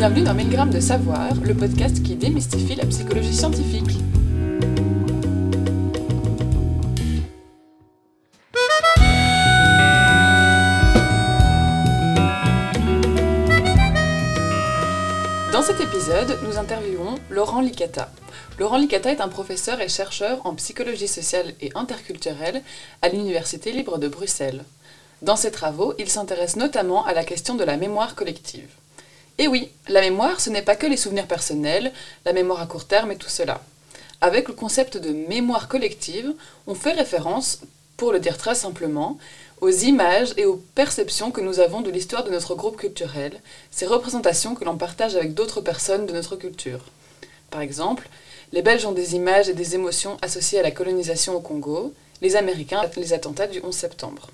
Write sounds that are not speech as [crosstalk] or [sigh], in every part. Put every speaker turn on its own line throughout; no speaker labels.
Bienvenue dans 1000 grammes de savoir, le podcast qui démystifie la psychologie scientifique. Dans cet épisode, nous interviewons Laurent Licata. Laurent Licata est un professeur et chercheur en psychologie sociale et interculturelle à l'Université libre de Bruxelles. Dans ses travaux, il s'intéresse notamment à la question de la mémoire collective. Et oui, la mémoire, ce n'est pas que les souvenirs personnels, la mémoire à court terme et tout cela. Avec le concept de mémoire collective, on fait référence, pour le dire très simplement, aux images et aux perceptions que nous avons de l'histoire de notre groupe culturel, ces représentations que l'on partage avec d'autres personnes de notre culture. Par exemple, les Belges ont des images et des émotions associées à la colonisation au Congo, les Américains les attentats du 11 septembre.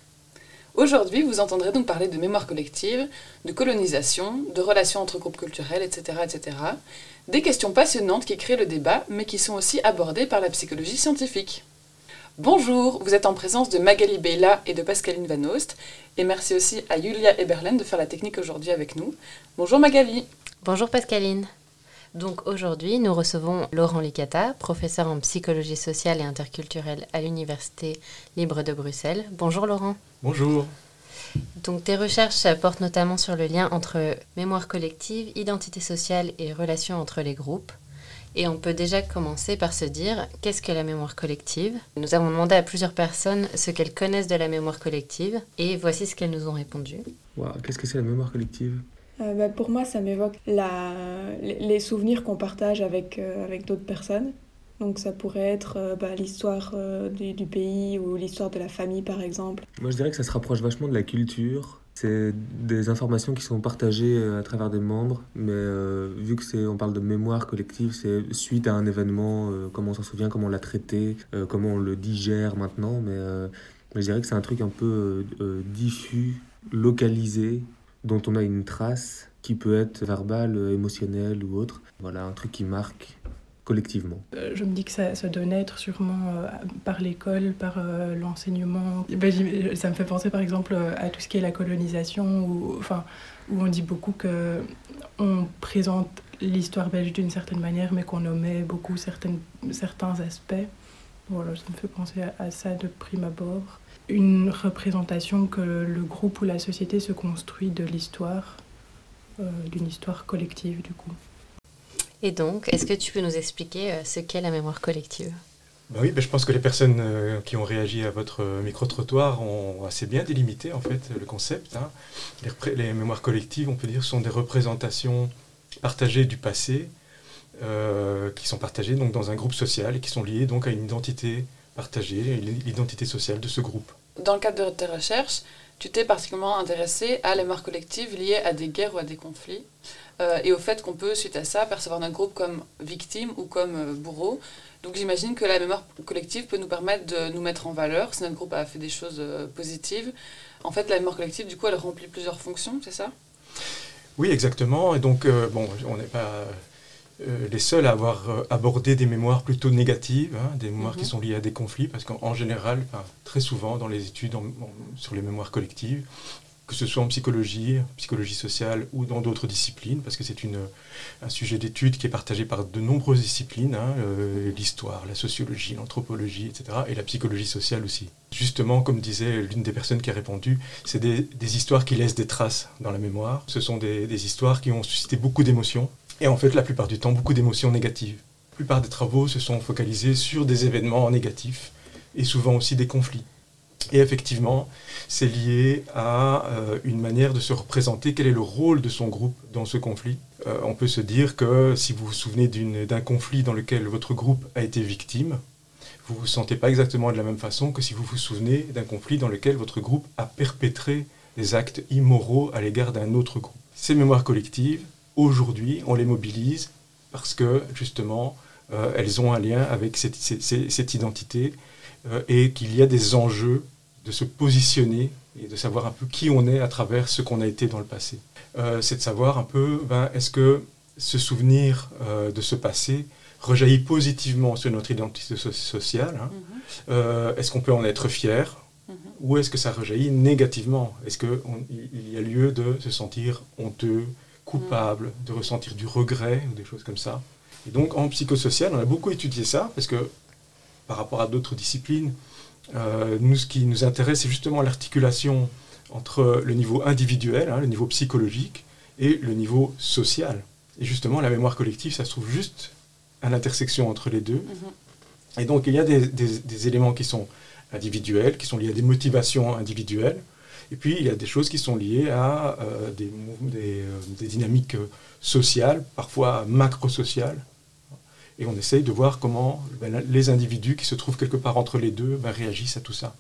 Aujourd'hui, vous entendrez donc parler de mémoire collective, de colonisation, de relations entre groupes culturels, etc., etc. Des questions passionnantes qui créent le débat, mais qui sont aussi abordées par la psychologie scientifique. Bonjour, vous êtes en présence de Magali Beyla et de Pascaline Van Oost, et merci aussi à Julia Eberlen de faire la technique aujourd'hui avec nous. Bonjour Magali.
Bonjour Pascaline. Donc aujourd'hui, nous recevons Laurent Licata, professeur en psychologie sociale et interculturelle à l'Université libre de Bruxelles. Bonjour Laurent.
Bonjour.
Donc tes recherches portent notamment sur le lien entre mémoire collective, identité sociale et relations entre les groupes. Et on peut déjà commencer par se dire qu'est-ce que la mémoire collective? Nous avons demandé à plusieurs personnes ce qu'elles connaissent de la mémoire collective et voici ce qu'elles nous ont répondu.
qu'est-ce que c'est la mémoire collective?
Euh, bah, pour moi, ça m'évoque la... les souvenirs qu'on partage avec, euh, avec d'autres personnes. Donc ça pourrait être euh, bah, l'histoire du, pays ou l'histoire de la famille, par exemple.
Moi, je dirais que ça se rapproche vachement de la culture. C'est des informations qui sont partagées à travers des membres, mais vu que c'est on parle de mémoire collective, c'est suite à un événement, comment on s'en souvient, comment on l'a traité, comment on le digère maintenant. Mais je dirais que c'est un truc un peu diffus, localisé, dont on a une trace qui peut être verbale, émotionnelle ou autre. Voilà, un truc qui marque collectivement.
Euh, je me dis que ça, doit naître sûrement euh, par l'école, par euh, l'enseignement. Ben, ça me fait penser par exemple à tout ce qui est la colonisation, où, enfin, où on dit beaucoup que on présente l'histoire belge d'une certaine manière, mais qu'on omet beaucoup certains aspects. Voilà, ça me fait penser à ça de prime abord une représentation que le groupe ou la société se construit de l'histoire, euh, d'une histoire collective du coup.
Et donc, est-ce que tu peux nous expliquer euh, ce qu'est la mémoire collective?
Bah oui, bah je pense que les personnes euh, qui ont réagi à votre micro-trottoir ont assez bien délimité en fait le concept. Hein. Les, les, mémoires collectives, on peut dire, sont des représentations partagées du passé, qui sont partagées donc dans un groupe social et qui sont liées donc à une identité partager l'identité sociale de ce groupe.
Dans le cadre de tes recherches, tu t'es particulièrement intéressé à la mémoire collective liée à des guerres ou à des conflits, euh, et au fait qu'on peut, suite à ça, percevoir notre groupe comme victime ou comme euh, bourreau. Donc j'imagine que la mémoire collective peut nous permettre de nous mettre en valeur si notre groupe a fait des choses euh, positives. En fait, la mémoire collective, du coup, elle remplit plusieurs fonctions, c'est ça?
Oui, exactement. Et donc, bon, on n'est pas euh, les seuls à avoir euh, abordé des mémoires plutôt négatives, hein, des mémoires qui mhm. sont liées à des conflits, parce qu'en général, très souvent dans les études sur les mémoires collectives, que ce soit en psychologie, psychologie sociale ou dans d'autres disciplines, parce que c'est un sujet d'étude qui est partagé par de nombreuses disciplines, hein, euh, l'histoire, la sociologie, l'anthropologie, etc., et la psychologie sociale aussi. Justement, comme disait l'une des personnes qui a répondu, c'est des, histoires qui laissent des traces dans la mémoire. Ce sont des histoires qui ont suscité beaucoup d'émotions, et en fait, la plupart du temps, beaucoup d'émotions négatives. La plupart des travaux se sont focalisés sur des événements négatifs et souvent aussi des conflits. Et effectivement, c'est lié à euh, une manière de se représenter quel est le rôle de son groupe dans ce conflit? Euh, on peut se dire que si vous vous souvenez d'un conflit dans lequel votre groupe a été victime, vous ne vous sentez pas exactement de la même façon que si vous vous souvenez d'un conflit dans lequel votre groupe a perpétré des actes immoraux à l'égard d'un autre groupe. Ces mémoires collectives, aujourd'hui, on les mobilise parce que justement, euh, elles ont un lien avec cette, identité euh, et qu'il y a des enjeux de se positionner et de savoir un peu qui on est à travers ce qu'on a été dans le passé. Euh, c'est de savoir un peu, ben, est-ce que ce souvenir de ce passé rejaillit positivement sur notre identité sociale hein? mm-hmm. Est-ce qu'on peut en être fier mm-hmm. Ou est-ce que ça rejaillit négativement? Est-ce qu'il y a lieu de se sentir honteux, coupable, de ressentir du regret ou des choses comme ça. Et donc en psychosocial, on a beaucoup étudié ça parce que par rapport à d'autres disciplines, euh, nous, ce qui nous intéresse, c'est justement l'articulation entre le niveau individuel, hein, le niveau psychologique, et le niveau social. Et justement, la mémoire collective, ça se trouve juste à l'intersection entre les deux. Mhm. Et donc, il y a des, éléments qui sont individuels, qui sont liés à des motivations individuelles, et puis il y a des choses qui sont liées à euh, des, euh, des, dynamiques sociales, parfois macro-sociales. Et on essaye de voir comment ben, les individus qui se trouvent quelque part entre les deux ben, réagissent à tout ça.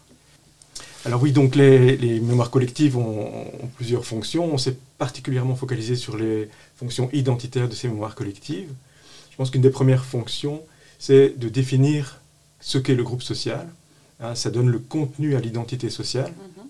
Alors oui, donc les, mémoires collectives ont, plusieurs fonctions. On s'est particulièrement focalisé sur les fonctions identitaires de ces mémoires collectives. Je pense qu'une des premières fonctions, c'est de définir ce qu'est le groupe social. Hein, ça donne le contenu à l'identité sociale. Mm-hmm.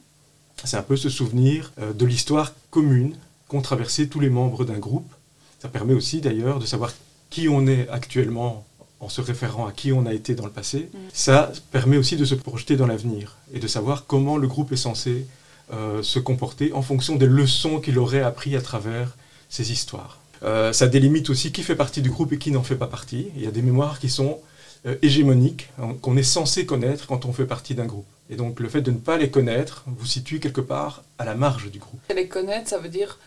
C'est un peu se souvenir euh, de l'histoire commune qu'ont traversé tous les membres d'un groupe. Ça permet aussi d'ailleurs de savoir qui on est actuellement en se référant à qui on a été dans le passé, mm. ça permet aussi de se projeter dans l'avenir et de savoir comment le groupe est censé euh, se comporter en fonction des leçons qu'il aurait appris à travers ces histoires. Euh, ça délimite aussi qui fait partie du groupe et qui n'en fait pas partie. Il y a des mémoires qui sont euh, hégémoniques, hein, qu'on est censé connaître quand on fait partie d'un groupe. Et donc le fait de ne pas les connaître vous situe quelque part à la marge du groupe.
Les connaître, ça veut dire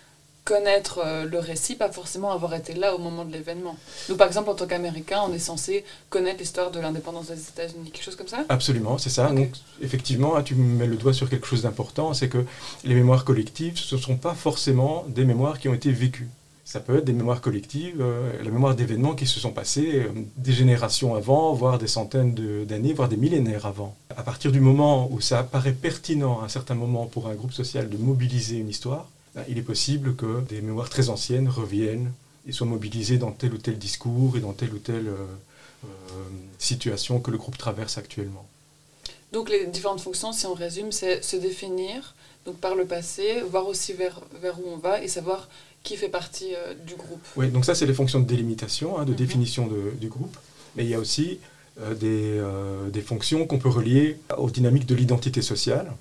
connaître euh, le récit, pas forcément avoir été là au moment de l'événement. Nous, par exemple, en tant qu'Américains, on est censé connaître l'histoire de l'indépendance des États-Unis, quelque chose comme ça?
Absolument, c'est ça. Donc, effectivement, tu mets le doigt sur quelque chose d'important, c'est que les mémoires collectives, ce ne sont pas forcément des mémoires qui ont été vécues. Ça peut être des mémoires collectives, euh, la mémoire d'événements qui se sont passés euh, des générations avant, voire des centaines d'années, voire des millénaires avant. À partir du moment où ça apparaît pertinent à un certain moment pour un groupe social de mobiliser une histoire, ben, il est possible que des mémoires très anciennes reviennent et soient mobilisées dans tel ou tel discours et dans telle ou telle euh, situation que le groupe traverse actuellement.
Donc les différentes fonctions, si on résume, c'est se définir donc par le passé, voir aussi vers, vers où on va et savoir qui fait partie euh, du groupe.
Oui, donc ça c'est les fonctions de délimitation, hein, de mhm. définition du groupe, mais il y a aussi des, des, fonctions qu'on peut relier aux dynamiques de l'identité sociale.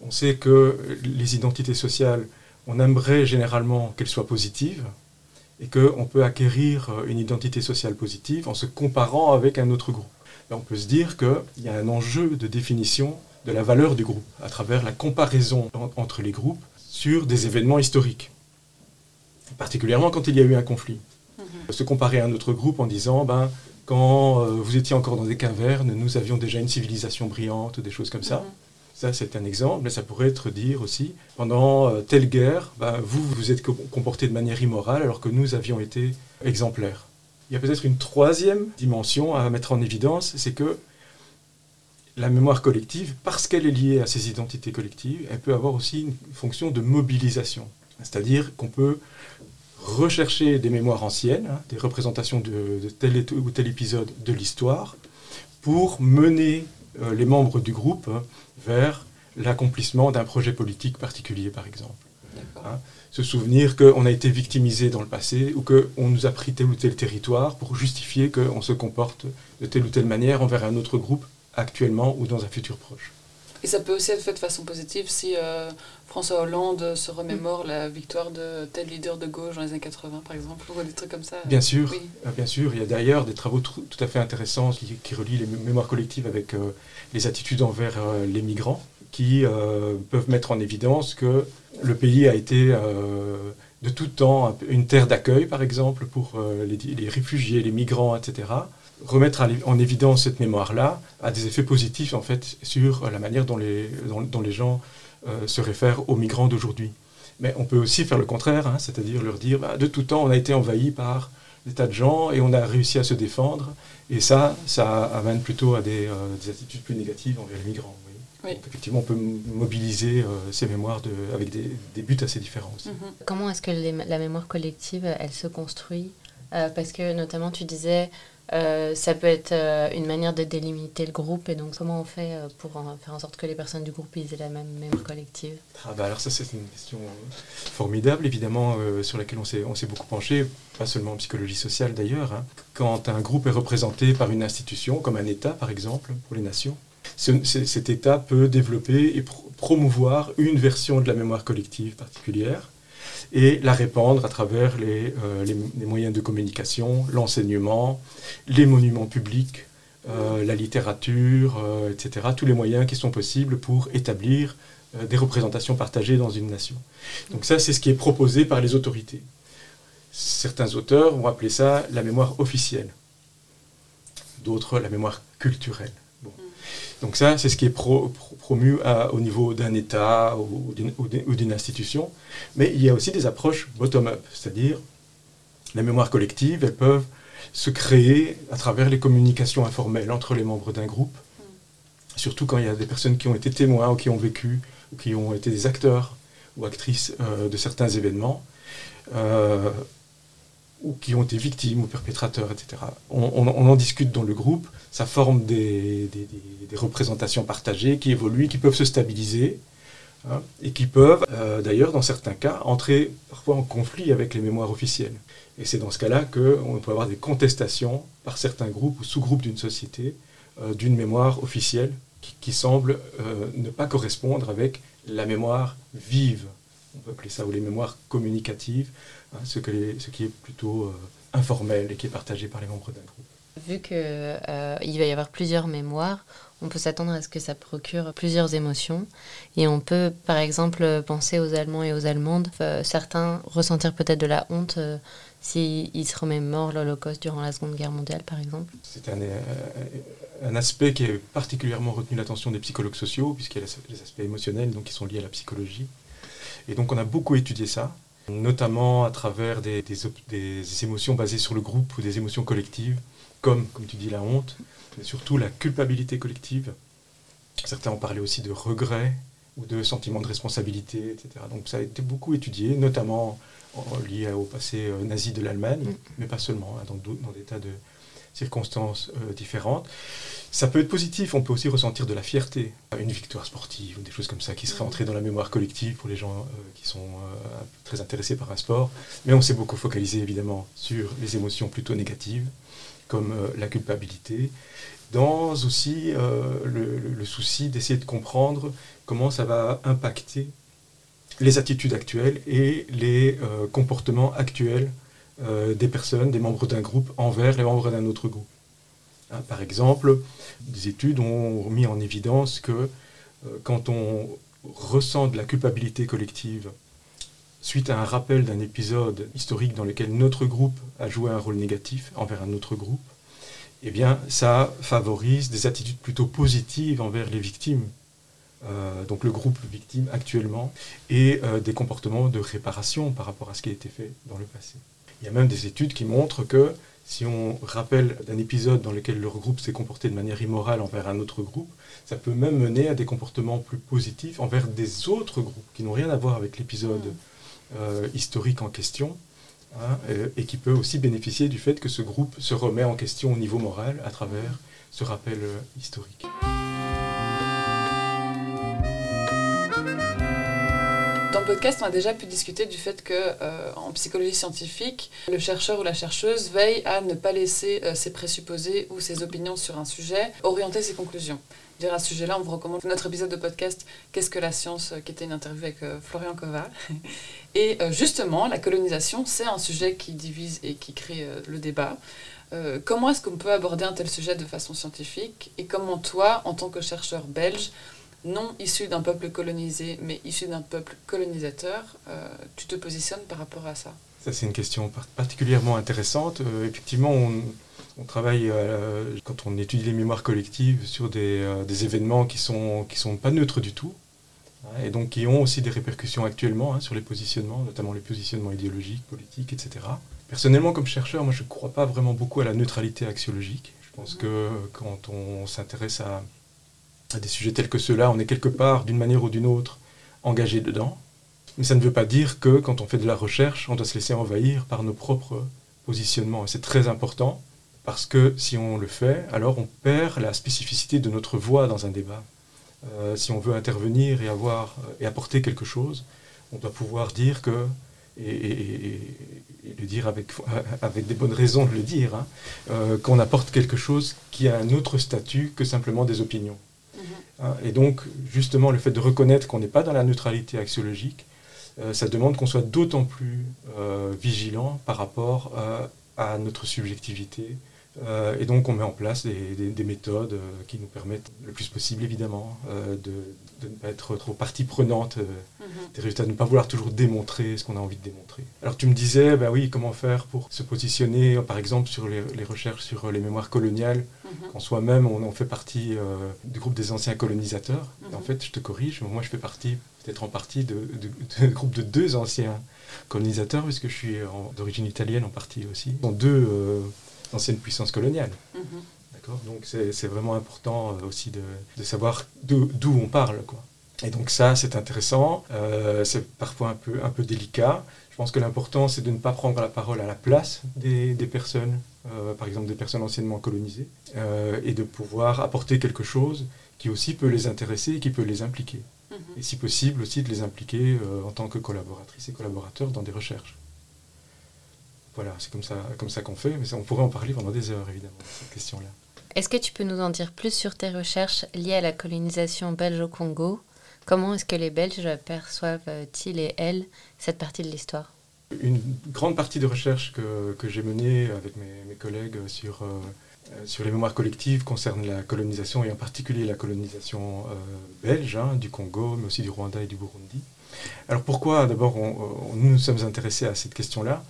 On sait que les identités sociales, on aimerait généralement qu'elles soient positives et qu'on peut acquérir une identité sociale positive en se comparant avec un autre groupe. on peut se dire qu'il y a un enjeu de définition de la valeur du groupe à travers la comparaison entre les groupes sur des événements historiques, particulièrement quand il y a eu un conflit. Mhm. Se comparer à un autre groupe en disant, ben, quand euh, vous étiez encore dans des cavernes, nous avions déjà une civilisation brillante, des choses comme ça. Mhm. Ça, c'est un exemple, mais ça pourrait être dire aussi, pendant euh, telle guerre, bah, vous vous êtes comporté de manière immorale alors que nous avions été exemplaires. Il y a peut-être une troisième dimension à mettre en évidence, c'est que la mémoire collective, parce qu'elle est liée à ces identités collectives, elle peut avoir aussi une fonction de mobilisation. C'est-à-dire qu'on peut rechercher des mémoires anciennes, hein, des représentations de, tel ou tel épisode de l'histoire, pour mener euh, les membres du groupe hein, vers l'accomplissement d'un projet politique particulier, par exemple. Hein, se souvenir qu'on a été victimisé dans le passé ou qu'on nous a pris tel ou tel territoire pour justifier qu'on se comporte de telle ou telle manière envers un autre groupe actuellement ou dans un futur proche.
Et ça peut aussi être fait de façon positive si euh, François Hollande se remémore la victoire de tel leader de gauche dans les années 80, par exemple, ou des trucs comme ça.
Bien sûr, euh, bien sûr. Il y a d'ailleurs des travaux tout à fait intéressants qui, relient les mémoires collectives avec euh, les attitudes envers les migrants, qui peuvent mettre en évidence que le pays a été de tout temps une terre d'accueil, par exemple, pour les, les réfugiés, les migrants, etc remettre en évidence cette mémoire-là a des effets positifs en fait sur la manière dont les, dont, les gens euh, se réfèrent aux migrants d'aujourd'hui. Mais on peut aussi faire le contraire, hein, c'est-à-dire leur dire bah, de tout temps on a été envahi par des tas de gens et on a réussi à se défendre. Et ça, ça amène plutôt à des, euh, attitudes plus négatives envers les migrants. Donc, effectivement, on peut mobiliser euh, ces mémoires de, avec des, des, buts assez différents aussi.
Mm-hmm. Comment est-ce que la mémoire collective, elle se construit? Parce que notamment, tu disais, euh, ça peut être euh, une manière de délimiter le groupe et donc comment on fait euh, pour faire en sorte que les personnes du groupe aient la même mémoire collective?
Ah bah Alors ça c'est une question formidable évidemment sur laquelle on s'est, on s'est beaucoup penché, pas seulement en psychologie sociale d'ailleurs. Hein. Quand un groupe est représenté par une institution comme un État par exemple pour les nations, cet État peut développer et promouvoir une version de la mémoire collective particulière et la répandre à travers les, les, moyens de communication, l'enseignement, les monuments publics, la littérature, etc. Tous les moyens qui sont possibles pour établir des représentations partagées dans une nation. Donc ça, c'est ce qui est proposé par les autorités. Certains auteurs vont appeler ça la mémoire officielle, d'autres la mémoire culturelle. Donc ça, c'est ce qui est promu au niveau d'un État ou d'une institution. Mais il y a aussi des approches bottom-up, c'est-à-dire la mémoire collective, elles peuvent se créer à travers les communications informelles entre les membres d'un groupe, mm. surtout quand il y a des personnes qui ont été témoins ou qui ont vécu ou qui ont été des acteurs ou actrices euh, de certains événements. Euh, ou qui ont été victimes ou perpétrateurs, etc. On, en discute dans le groupe, ça forme des, représentations partagées qui évoluent, qui peuvent se stabiliser, hein, et qui peuvent, euh, d'ailleurs, dans certains cas, entrer parfois en conflit avec les mémoires officielles. Et c'est dans ce cas-là qu'on peut avoir des contestations par certains groupes ou sous-groupes d'une société euh, d'une mémoire officielle qui, semble euh, ne pas correspondre avec la mémoire vive, on peut appeler ça, ou les mémoires communicatives, Hein, ce, ce, qui est plutôt euh, informel et qui est partagé par les membres d'un groupe.
Vu qu'il euh, va y avoir plusieurs mémoires, on peut s'attendre à ce que ça procure plusieurs émotions. Et on peut, par exemple, penser aux Allemands et aux Allemandes. certains ressentir peut-être de la honte s'ils se remémorent l'Holocauste durant la Seconde Guerre mondiale, par exemple.
C'est un, euh, un, aspect qui a particulièrement retenu l'attention des psychologues sociaux, puisqu'il y a les aspects émotionnels donc, qui sont liés à la psychologie. Et donc on a beaucoup étudié ça notamment à travers des, émotions basées sur le groupe ou des émotions collectives, comme, comme tu dis, la honte, mais surtout la culpabilité collective. Certains ont parlé aussi de regret ou de sentiment de responsabilité, etc. Donc ça a été beaucoup étudié, notamment lié au passé euh, nazi de l'Allemagne, mm. mais pas seulement, hein, dans, dans, des tas de circonstances euh, différentes. Ça peut être positif, on peut aussi ressentir de la fierté, une victoire sportive ou des choses comme ça qui seraient entrées dans la mémoire collective pour les gens euh, qui sont euh, très intéressés par un sport. Mais on s'est beaucoup focalisé évidemment sur les émotions plutôt négatives, comme la culpabilité, dans aussi le, souci d'essayer de comprendre comment ça va impacter les attitudes actuelles et les comportements actuels des personnes, des membres d'un groupe envers les membres d'un autre groupe. Hein, par exemple, des études ont mis en évidence que euh, quand on ressent de la culpabilité collective suite à un rappel d'un épisode historique dans lequel notre groupe a joué un rôle négatif envers un autre groupe, eh bien, ça favorise des attitudes plutôt positives envers les victimes, euh, donc le groupe victime actuellement, et euh, des comportements de réparation par rapport à ce qui a été fait dans le passé. Il y a même des études qui montrent que si on rappelle d'un épisode dans lequel leur groupe s'est comporté de manière immorale envers un autre groupe, ça peut même mener à des comportements plus positifs envers des autres groupes qui n'ont rien à voir avec l'épisode mm. euh, historique en question, hein, et, qui peut aussi bénéficier du fait que ce groupe se remet en question au niveau moral à travers ce rappel euh, historique.
Podcast, on a déjà pu discuter du fait que euh, en psychologie scientifique, le chercheur ou la chercheuse veille à ne pas laisser euh, ses présupposés ou ses opinions sur un sujet orienter ses conclusions. Dire à ce sujet-là, on vous recommande notre épisode de podcast Qu'est-ce que la science qui était une interview avec euh, Florian Kova. [laughs] Et justement, la colonisation, c'est un sujet qui divise et qui crée le débat. comment est-ce qu'on peut aborder un tel sujet de façon scientifique Et comment toi, en tant que chercheur belge, non issu d'un peuple colonisé, mais issu d'un peuple colonisateur, euh, tu te positionnes par rapport à ça
Ça, c'est une question particulièrement intéressante. Euh, effectivement, on, travaille, euh, quand on étudie les mémoires collectives, sur des, événements qui ne sont, qui sont pas neutres du tout, hein, et donc qui ont aussi des répercussions actuellement hein, sur les positionnements, notamment les positionnements idéologiques, politiques, etc. Personnellement, comme chercheur, moi, je ne crois pas vraiment beaucoup à la neutralité axiologique. Je pense que quand on s'intéresse à à des sujets tels que ceux-là, on est quelque part, d'une manière ou d'une autre, engagé dedans. Mais ça ne veut pas dire que quand on fait de la recherche, on doit se laisser envahir par nos propres positionnements. Et c'est très important, parce que si on le fait, alors on perd la spécificité de notre voix dans un débat. Euh, si on veut intervenir et, avoir, et apporter quelque chose, on doit pouvoir dire que, et, le dire avec, [laughs] avec des bonnes raisons de le dire, hein, euh, qu'on apporte quelque chose qui a un autre statut que simplement des opinions. Hein, et donc, justement, le fait de reconnaître qu'on n'est pas dans la neutralité axiologique ça demande qu'on soit d'autant plus vigilant par rapport à notre subjectivité, euh, et donc on met en place des, méthodes euh, qui nous permettent le plus possible évidemment euh, de, ne pas être trop partie prenante mhm. des résultats, de ne pas vouloir toujours démontrer ce qu'on a envie de démontrer. Alors tu me disais, ben oui, comment faire pour se positionner par exemple sur les, recherches sur les mémoires coloniales, mhm. quand soi-même on, fait partie du groupe des anciens colonisateurs. en mhm. fait, je te corrige, moi je fais partie peut-être en partie de, [laughs] groupe de deux anciens colonisateurs, puisque je suis d'origine italienne en partie aussi. Dans deux ancienne puissance coloniale. Mhm. D'accord? Donc c'est vraiment important euh, aussi de, de savoir d'où on parle. Quoi. Et donc ça, c'est intéressant. Euh, c'est parfois un peu, un peu délicat. Je pense que l'important, c'est de ne pas prendre la parole à la place des, des personnes, euh, par exemple des personnes anciennement colonisées, et de pouvoir apporter quelque chose qui aussi peut les intéresser et qui peut les impliquer. Mhm. Et si possible aussi de les impliquer en tant que collaboratrices et collaborateurs dans des recherches. Voilà, c'est comme ça, comme ça qu'on fait, mais on pourrait en parler pendant des heures, évidemment, cette question-là.
Est-ce que tu peux nous en dire plus sur tes recherches liées à la colonisation belge au Congo? Comment est-ce que les Belges perçoivent-ils et elles cette partie de l'histoire?
Une grande partie de recherche que, que j'ai menée avec mes, mes collègues sur, euh, sur les mémoires collectives concerne la colonisation, et en particulier la colonisation euh, belge hein, du Congo, mais aussi du Rwanda et du Burundi. Alors pourquoi? D'abord nous nous sommes intéressés à cette question-là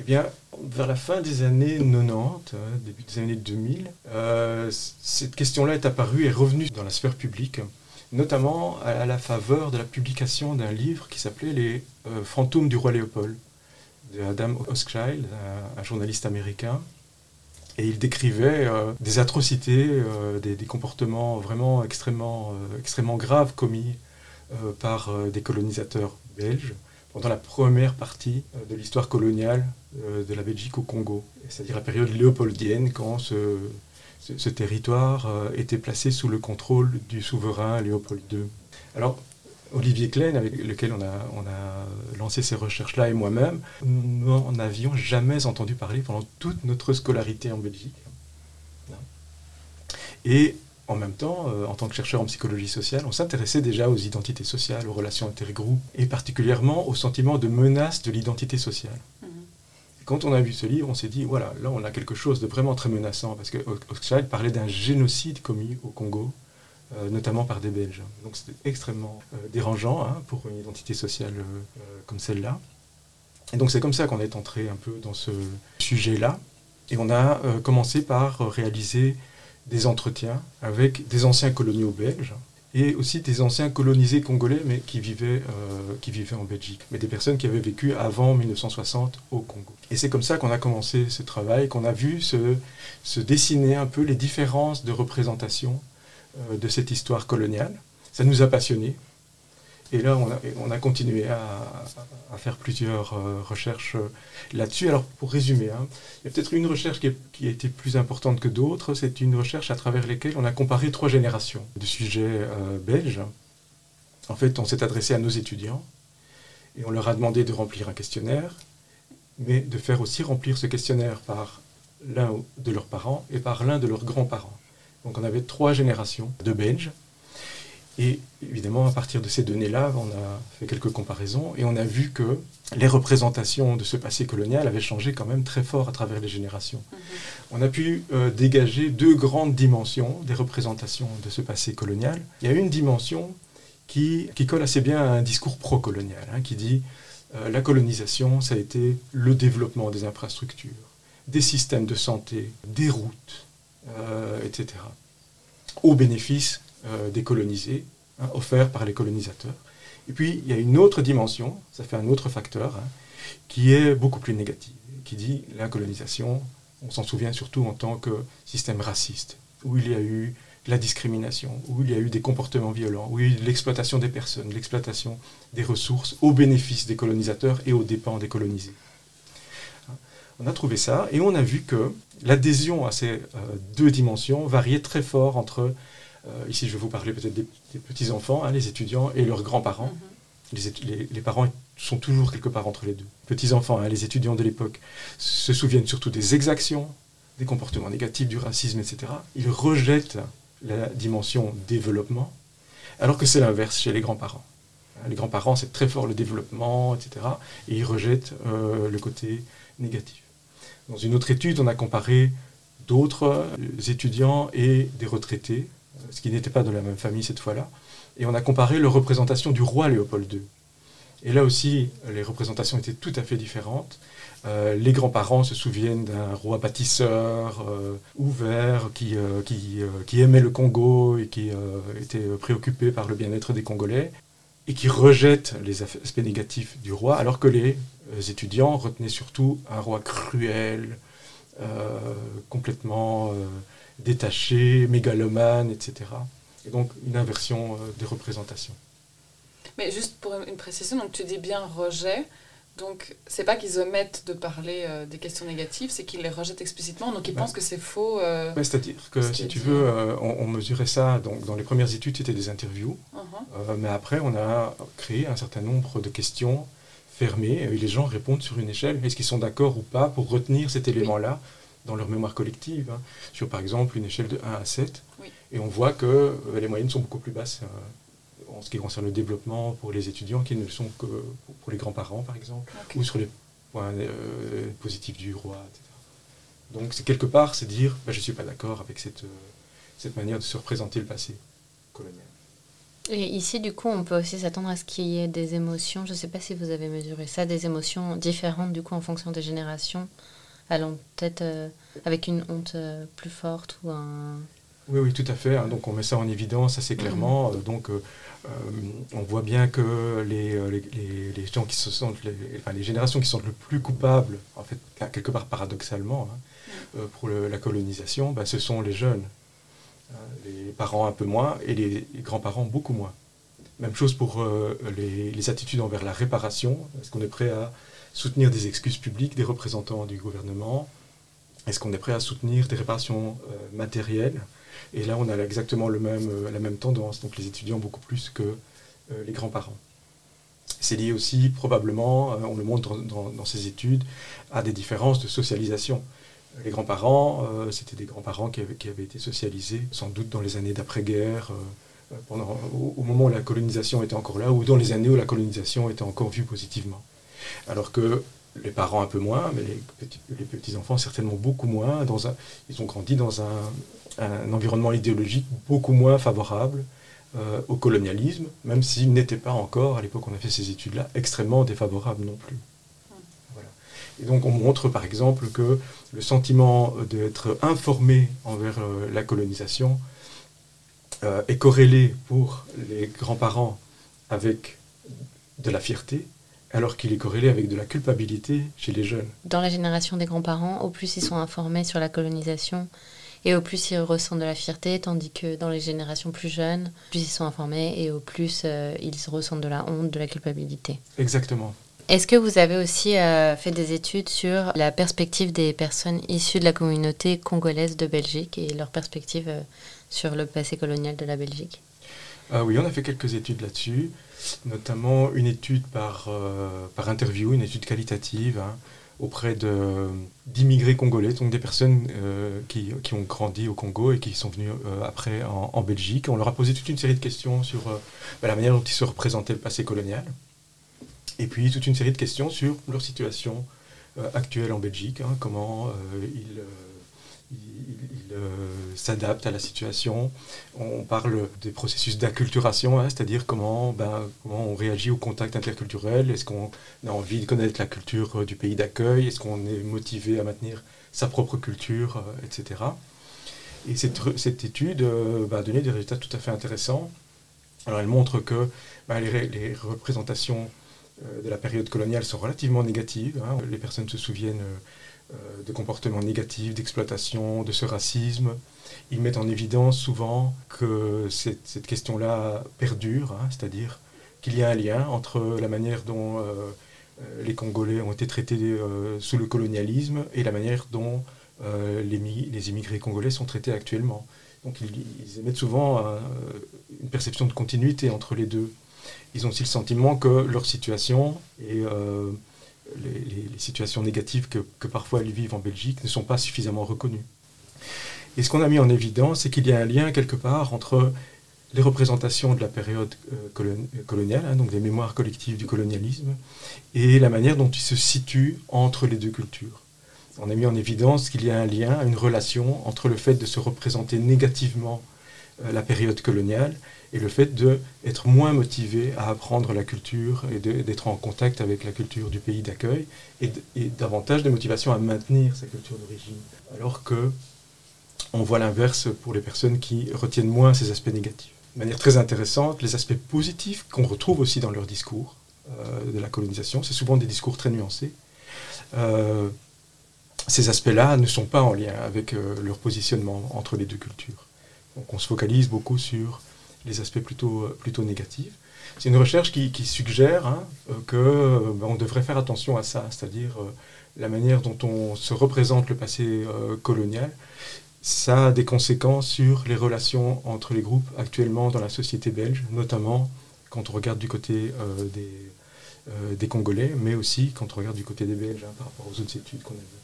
eh bien, vers la fin des années 90, euh, début des années 2000, euh, cette question-là est apparue et revenue dans la sphère publique, notamment à, la faveur de la publication d'un livre qui s'appelait Les euh, fantômes du roi Léopold, de Adam Hochschild, un, journaliste américain. Et il décrivait des atrocités, des, comportements vraiment extrêmement graves commis par des colonisateurs belges pendant la première partie euh, de l'histoire coloniale euh, de la Belgique au Congo, c'est-à-dire la période léopoldienne, quand ce, territoire euh, était placé sous le contrôle du souverain Léopold II. Alors, Olivier Klein, avec lequel on a, on a lancé ces recherches-là, et moi-même, nous n'en avions jamais entendu parler pendant toute notre scolarité en Belgique. Et en même temps, euh, en tant que chercheur en psychologie sociale, on s'intéressait déjà aux identités sociales, aux relations intergroupes, et particulièrement au sentiment de menace de l'identité sociale. Mhm. Quand on a vu ce livre, on s'est dit, voilà, là on a quelque chose de vraiment très menaçant, parce que Hochschild parlait d'un génocide commis au Congo, euh, notamment par des Belges. Donc c'était extrêmement euh, dérangeant hein, pour une identité sociale comme celle-là. Et donc c'est comme ça qu'on est entré un peu dans ce sujet-là, et on a commencé par réaliser des entretiens avec des anciens coloniaux belges et aussi des anciens colonisés congolais, mais qui vivaient, euh, qui vivaient en Belgique, mais des personnes qui avaient vécu avant 1960 au Congo. Et c'est comme ça qu'on a commencé ce travail, qu'on a vu se, dessiner un peu les différences de représentation euh, de cette histoire coloniale. Ça nous a passionnés. Et là, on a, continué à, faire plusieurs euh, recherches euh, là-dessus. Alors, pour résumer, hein, il y a peut-être une recherche qui, a été plus importante que d'autres. C'est une recherche à travers laquelle on a comparé trois générations de sujets euh, belges. En fait, on s'est adressé à nos étudiants et on leur a demandé de remplir un questionnaire, mais de faire aussi remplir ce questionnaire par l'un de leurs parents et par l'un de leurs grands-parents. Donc, on avait trois générations de Belges et évidemment, à partir de ces données-là, on a fait quelques comparaisons et on a vu que les représentations de ce passé colonial avaient changé quand même très fort à travers les générations. Mhm. On a pu euh, dégager deux grandes dimensions des représentations de ce passé colonial. Il y a une dimension qui, qui colle assez bien à un discours pro-colonial, hein, qui dit euh, la colonisation, ça a été le développement des infrastructures, des systèmes de santé, des routes, euh, etc., au bénéfice euh, décolonisés, hein, offerts par les colonisateurs. Et puis, il y a une autre dimension, ça fait un autre facteur, hein, qui est beaucoup plus négative, qui dit la colonisation, on s'en souvient surtout en tant que système raciste, où il y a eu la discrimination, où il y a eu des comportements violents, où il y a eu l'exploitation des personnes, l'exploitation des ressources au bénéfice des colonisateurs et aux dépens des colonisés. On a trouvé ça et on a vu que l'adhésion à ces euh, deux dimensions variait très fort entre ici, je vais vous parler peut-être des, petits-enfants, hein, les étudiants et leurs grands-parents. Mhm. les, parents sont toujours quelque part entre les deux. Petits-enfants, hein, les étudiants de l'époque, se souviennent surtout des exactions, des comportements négatifs, du racisme, etc. Ils rejettent la dimension développement, alors que c'est l'inverse chez les grands-parents. Hein, Les grands-parents, c'est très fort le développement, etc. Et ils rejettent le côté négatif. Dans une autre étude, on a comparé d'autres étudiants et des retraités, ce qui n'était pas de la même famille cette fois-là, et on a comparé leur représentation du roi Léopold II. Et là aussi, les représentations étaient tout à fait différentes. Euh, les grands-parents se souviennent d'un roi bâtisseur, euh, ouvert, qui, euh, qui, qui, aimait le Congo et qui était préoccupé par le bien-être des Congolais, et qui rejette les aspects négatifs du roi, alors que les étudiants retenaient surtout un roi cruel, complètement détaché, mégalomane, etc. Et donc une inversion des représentations.
Mais juste pour une précision, donc tu dis bien rejet. Donc, c'est pas qu'ils omettent de parler euh, des questions négatives, c'est qu'ils les rejettent explicitement. Donc, ils pensent que c'est faux. Euh,
c'est-à-dire que, si tu veux, euh, on, mesurait ça. Donc, dans les premières études, c'était des interviews. Uh-huh. mais après, on a créé un certain nombre de questions fermées. Et les gens répondent sur une échelle. Est-ce qu'ils sont d'accord ou pas pour retenir cet élément-là? Dans leur mémoire collective hein, Sur, par exemple, une échelle de 1 à 7. Et on voit que les moyennes sont beaucoup plus basses en ce qui concerne le développement pour les étudiants qui ne le sont que pour les grands-parents, par exemple, ou sur les points euh, positifs du roi, etc. Donc, c'est quelque part, c'est dire, bah, je ne suis pas d'accord avec cette, euh, cette manière de se représenter le passé colonial.
Et ici, du coup, on peut aussi s'attendre à ce qu'il y ait des émotions, je ne sais pas si vous avez mesuré ça, des émotions différentes, du coup, en fonction des générations, allant peut-être euh, avec une honte plus forte ou un...
Oui, oui, tout à fait. Hein. donc on met ça en évidence assez clairement. Donc euh, on voit bien que euh, les, gens qui se sentent, les, générations qui sont le plus coupables, en fait, quelque part paradoxalement, hein, euh, pour la colonisation, bah, ce sont les jeunes. les parents un peu moins et les, grands-parents beaucoup moins. Même chose pour les, attitudes envers la réparation. Est-ce qu'on est prêt à soutenir des excuses publiques des représentants du gouvernement? Est-ce qu'on est prêt à soutenir des réparations matérielles et là, on a exactement le même, euh, la même tendance, donc les étudiants beaucoup plus que euh, les grands-parents. C'est lié aussi, probablement, euh, on le montre dans, ces études, à des différences de socialisation. Les grands-parents, c'était des grands-parents qui, qui avaient, été socialisés, sans doute dans les années d'après-guerre, pendant, au, moment où la colonisation était encore là, ou dans les années où la colonisation était encore vue positivement. Alors que les parents un peu moins, mais les petits-enfants certainement beaucoup moins. Ils ont grandi dans un, environnement idéologique beaucoup moins favorable euh, au colonialisme, même s'il n'était pas encore, à l'époque où on a fait ces études-là, extrêmement défavorable non plus. Et donc on montre par exemple que le sentiment d'être informé envers euh, la colonisation euh, est corrélé pour les grands-parents avec de la fierté, alors qu'il est corrélé avec de la culpabilité chez les jeunes.
Dans la génération des grands-parents, au plus ils sont informés sur la colonisation, et au plus ils ressentent de la fierté, tandis que dans les générations plus jeunes, plus ils sont informés et au plus euh, ils ressentent de la honte, de la culpabilité.
Exactement.
Est-ce que vous avez aussi euh, fait des études sur la perspective des personnes issues de la communauté congolaise de Belgique et leur perspective euh, sur le passé colonial de la Belgique?
Oui, on a fait quelques études là-dessus, notamment une étude par, par interview, une étude qualitative. Hein, auprès d'immigrés congolais, donc des personnes euh, qui, ont grandi au Congo et qui sont venues euh, après en, Belgique. On leur a posé toute une série de questions sur euh, bah, la manière dont ils se représentaient le passé colonial, et puis toute une série de questions sur leur situation actuelle en Belgique, hein, comment ils il, euh, s'adapte à la situation. On parle des processus d'acculturation, hein, c'est-à-dire comment, ben, comment on réagit au contact interculturel. Est-ce qu'on a envie de connaître la culture euh, du pays d'accueil? Est-ce qu'on est motivé à maintenir sa propre culture, euh, etc. Et cette, étude a donné des résultats tout à fait intéressants. Alors elle montre que ben, les, représentations de la période coloniale sont relativement négatives. Hein. Les personnes se souviennent de comportements négatifs, d'exploitation, de ce racisme. Ils mettent en évidence souvent que cette, question-là perdure, hein, c'est-à-dire qu'il y a un lien entre la manière dont euh, euh, les Congolais ont été traités sous le colonialisme et la manière dont les, les, immigrés congolais sont traités actuellement. Donc ils, émettent souvent une perception de continuité entre les deux. Ils ont aussi le sentiment que leur situation est les, situations négatives que, parfois elles vivent en Belgique ne sont pas suffisamment reconnues. Et ce qu'on a mis en évidence, c'est qu'il y a un lien quelque part entre les représentations de la période euh, coloniale, hein, donc des mémoires collectives du colonialisme, et la manière dont ils se situent entre les deux cultures. On a mis en évidence qu'il y a un lien, une relation entre le fait de se représenter négativement la période coloniale et le fait d'être moins motivé à apprendre la culture et d'être en contact avec la culture du pays d'accueil et, davantage de motivation à maintenir sa culture d'origine. Alors que on voit l'inverse pour les personnes qui retiennent moins ces aspects négatifs. De manière très intéressante, les aspects positifs qu'on retrouve aussi dans leur discours euh, de la colonisation, c'est souvent des discours très nuancés. Euh, ces aspects-là ne sont pas en lien avec euh, leur positionnement entre les deux cultures. Donc on se focalise beaucoup sur les aspects plutôt, plutôt négatifs. C'est une recherche qui, suggère hein, que ben, on devrait faire attention à ça, c'est-à-dire la manière dont on se représente le passé colonial ça a des conséquences sur les relations entre les groupes actuellement dans la société belge, notamment quand on regarde du côté euh, des, euh, des, Congolais, mais aussi quand on regarde du côté des Belges hein, par rapport aux autres études qu'on a vues.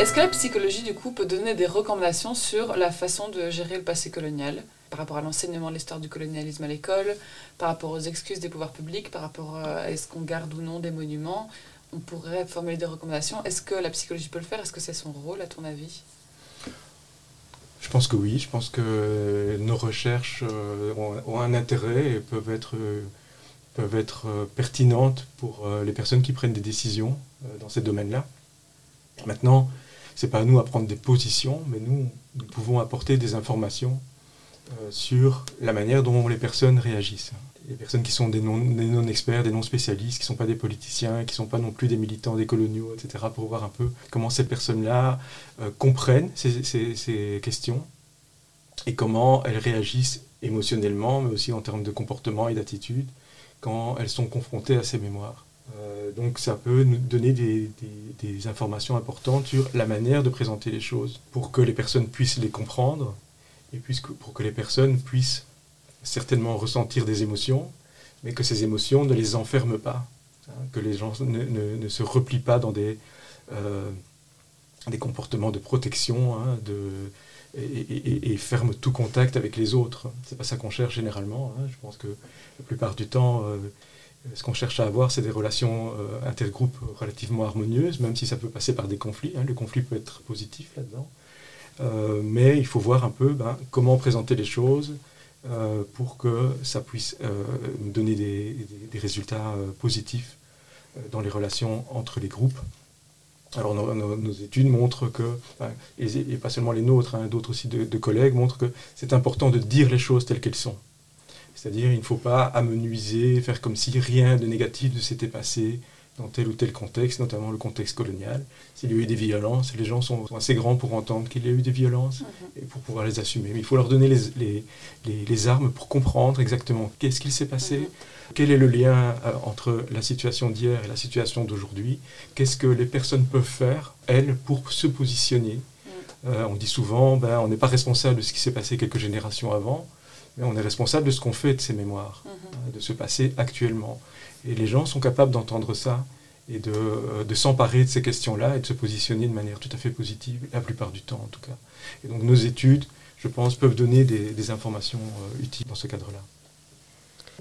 Est-ce que la psychologie, du coup, peut donner des recommandations sur la façon de gérer le passé colonial par rapport à l'enseignement de l'histoire du colonialisme à l'école, par rapport aux excuses des pouvoirs publics, par rapport à est-ce qu'on garde ou non des monuments? On pourrait formuler des recommandations. Est-ce que la psychologie peut le faire? Est-ce que c'est son rôle, à ton avis?
Je pense que oui. Je pense que nos recherches euh, ont, un intérêt et peuvent être, euh, euh, pertinentes pour les personnes qui prennent des décisions dans ces domaines-là. Maintenant, ce n'est pas à nous à prendre des positions, mais nous, nous pouvons apporter des informations sur la manière dont les personnes réagissent des personnes qui sont des non-experts, des non-spécialistes, qui ne sont pas des politiciens, qui ne sont pas non plus des militants des coloniaux, etc., pour voir un peu comment ces personnes-là euh, comprennent ces, questions et comment elles réagissent émotionnellement, mais aussi en termes de comportement et d'attitude, quand elles sont confrontées à ces mémoires. Euh, donc ça peut nous donner des, informations importantes sur la manière de présenter les choses, pour que les personnes puissent les comprendre, et puisque, pour que les personnes puissent certainement ressentir des émotions, mais que ces émotions ne les enferment pas, hein, que les gens ne, se replient pas dans des, euh, des comportements de protection hein, et, ferment tout contact avec les autres. C'est pas ça qu'on cherche généralement. Hein. Je pense que la plupart du temps, euh, ce qu'on cherche à avoir, c'est des relations euh, intergroupes relativement harmonieuses, même si ça peut passer par des conflits. Le conflit peut être positif là-dedans. mais il faut voir un peu ben, comment présenter les choses, euh, pour que ça puisse euh, donner des, résultats euh, positifs dans les relations entre les groupes. Alors nos, études montrent que, et, pas seulement les nôtres, hein, d'autres aussi de, collègues montrent que c'est important de dire les choses telles qu'elles sont. C'est-à-dire il ne faut pas amenuiser, faire comme si rien de négatif ne s'était passé, dans tel ou tel contexte, notamment le contexte colonial. S'il y a eu des violences, les gens sont assez grands pour entendre qu'il y a eu des violences mhm. et pour pouvoir les assumer. Mais il faut leur donner les, les, les, armes pour comprendre exactement qu'est-ce qu'il s'est passé, mhm. quel est le lien euh, entre la situation d'hier et la situation d'aujourd'hui, qu'est-ce que les personnes peuvent faire, elles, pour se positionner. Mhm. Euh, on dit souvent, ben, on n'est pas responsable de ce qui s'est passé quelques générations avant, on est responsable de ce qu'on fait de ces mémoires, hein, de ce passé actuellement. Et les gens sont capables d'entendre ça et de, euh, de s'emparer de ces questions-là et de se positionner de manière tout à fait positive, la plupart du temps en tout cas. Et donc nos études, je pense, peuvent donner des, informations euh, utiles dans ce cadre-là.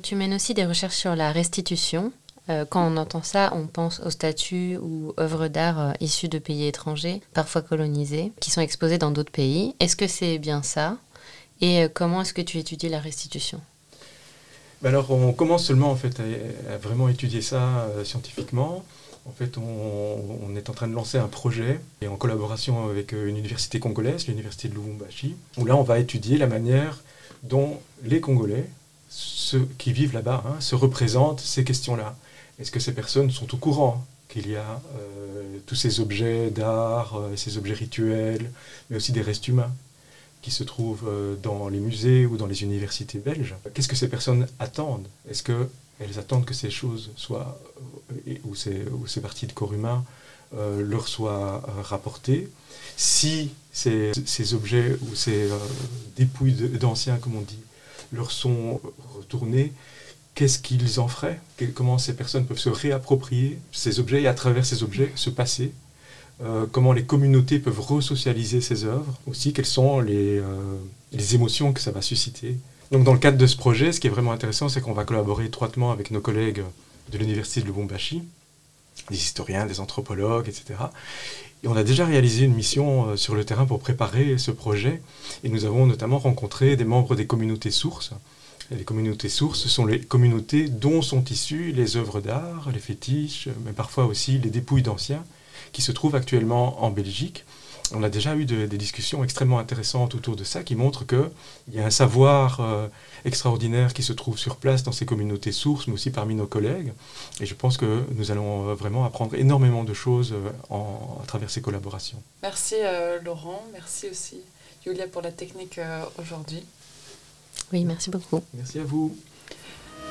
Tu mènes aussi des recherches sur la restitution. Euh, quand on entend ça, on pense aux statues ou œuvres d'art issues de pays étrangers, parfois colonisés, qui sont exposés dans d'autres pays. Est-ce que c'est bien ça? Et comment est-ce que tu étudies la restitution?
Ben alors, on commence seulement en fait à, vraiment étudier ça euh, scientifiquement. En fait, on, est en train de lancer un projet et en collaboration avec euh, une université congolaise, l'université de Lubumbashi, où là, on va étudier la manière dont les Congolais, ceux qui vivent là-bas, hein, se représentent ces questions-là. Est-ce que ces personnes sont au courant qu'il y a euh, tous ces objets d'art, ces objets rituels, mais aussi des restes humains? Qui se trouvent euh, dans les musées ou dans les universités belges. Qu'est-ce que ces personnes attendent? Est-ce qu'elles attendent que ces choses soient, euh, ou ces, parties de corps humain, euh, leur soient rapportées? Si ces, objets ou ces dépouilles d'anciens, comme on dit, leur sont retournés, qu'est-ce qu'ils en feraient? Comment ces personnes peuvent se réapproprier ces objets et à travers ces objets se passer euh, comment les communautés peuvent resocialiser ces œuvres, aussi quelles sont les, les émotions que ça va susciter. Donc dans le cadre de ce projet, ce qui est vraiment intéressant, c'est qu'on va collaborer étroitement avec nos collègues de l'Université de Lubumbashi, des historiens, des anthropologues, etc. Et on a déjà réalisé une mission sur le terrain pour préparer ce projet, et nous avons notamment rencontré des membres des communautés sources, les communautés sources sont les communautés dont sont issues les œuvres d'art, les fétiches, mais parfois aussi les dépouilles d'anciens, qui se trouvent actuellement en Belgique. On a déjà eu des discussions extrêmement intéressantes autour de ça, qui montrent qu'il y a un savoir euh, extraordinaire qui se trouve sur place dans ces communautés sources, mais aussi parmi nos collègues. Et je pense que nous allons euh, vraiment apprendre énormément de choses euh, à travers ces collaborations.
Merci Laurent, merci aussi Julia pour la technique aujourd'hui.
Oui, merci beaucoup.
Merci à vous.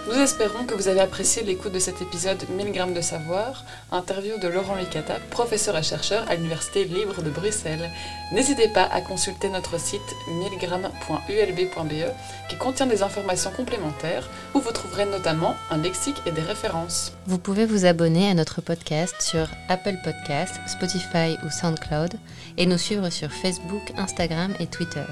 Nous espérons que vous avez apprécié l'écoute de cet épisode 1000 grammes de savoir, interview de Laurent Licata, professeur et chercheur à l'Université libre de Bruxelles. N'hésitez pas à consulter notre site 1000grammes.ulb.be qui contient des informations complémentaires où vous trouverez notamment un lexique et des références.
Vous pouvez vous abonner à notre podcast sur Apple Podcasts, Spotify ou SoundCloud et nous suivre sur Facebook, Instagram et Twitter.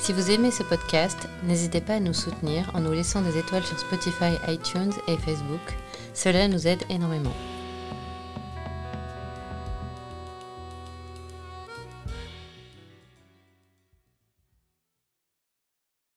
Si vous aimez ce podcast, n'hésitez pas à nous soutenir en nous laissant des étoiles sur Spotify, iTunes et Facebook. Cela nous aide énormément.